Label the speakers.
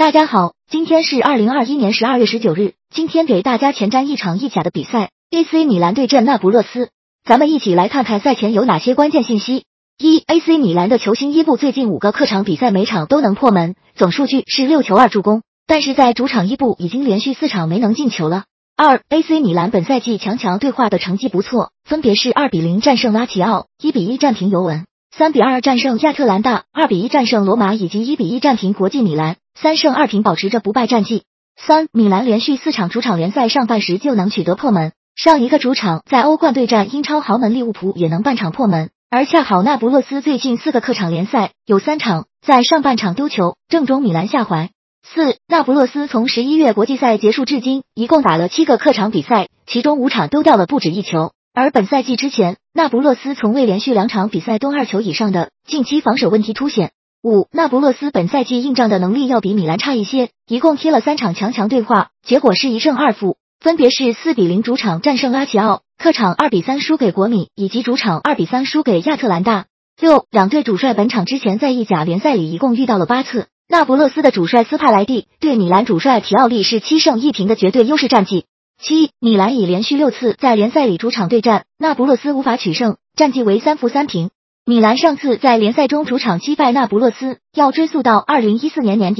Speaker 1: 大家好，今天是二零二一年十二月十九日。今天给大家前瞻一场意甲的比赛，AC 米兰对阵那不勒斯。咱们一起来看看赛前有哪些关键信息。一，AC 米兰的球星伊布最近五个客场比赛每场都能破门，总数据是六球二助攻，但是在主场伊布已经连续四场没能进球了。二，AC 米兰本赛季强强对话的成绩不错，分别是二比零战胜拉齐奥，一比一战平尤文，三比二战胜亚特兰大，二比一战胜罗马，以及一比一战平国际米兰。三胜二平，保持着不败战绩。三，米兰连续四场主场联赛上半时就能取得破门，上一个主场在欧冠对战英超豪门利物浦也能半场破门，而恰好那不勒斯最近四个客场联赛有三场在上半场丢球，正中米兰下怀。四，那不勒斯从十一月国际赛结束至今，一共打了七个客场比赛，其中五场丢掉了不止一球，而本赛季之前，那不勒斯从未连续两场比赛蹲二球以上的，近期防守问题凸显。五，那不勒斯本赛季硬仗的能力要比米兰差一些，一共踢了三场强强对话，结果是一胜二负，分别是四比零主场战胜拉齐奥，客场二比三输给国米，以及主场二比三输给亚特兰大。六，两队主帅本场之前在意甲联赛里一共遇到了八次，那不勒斯的主帅斯帕莱蒂对米兰主帅提奥利是七胜一平的绝对优势战绩。七，米兰已连续六次在联赛里主场对战那不勒斯无法取胜，战绩为三负三平。米兰上次在联赛中主场击败那不勒斯，要追溯到二零一四年年底。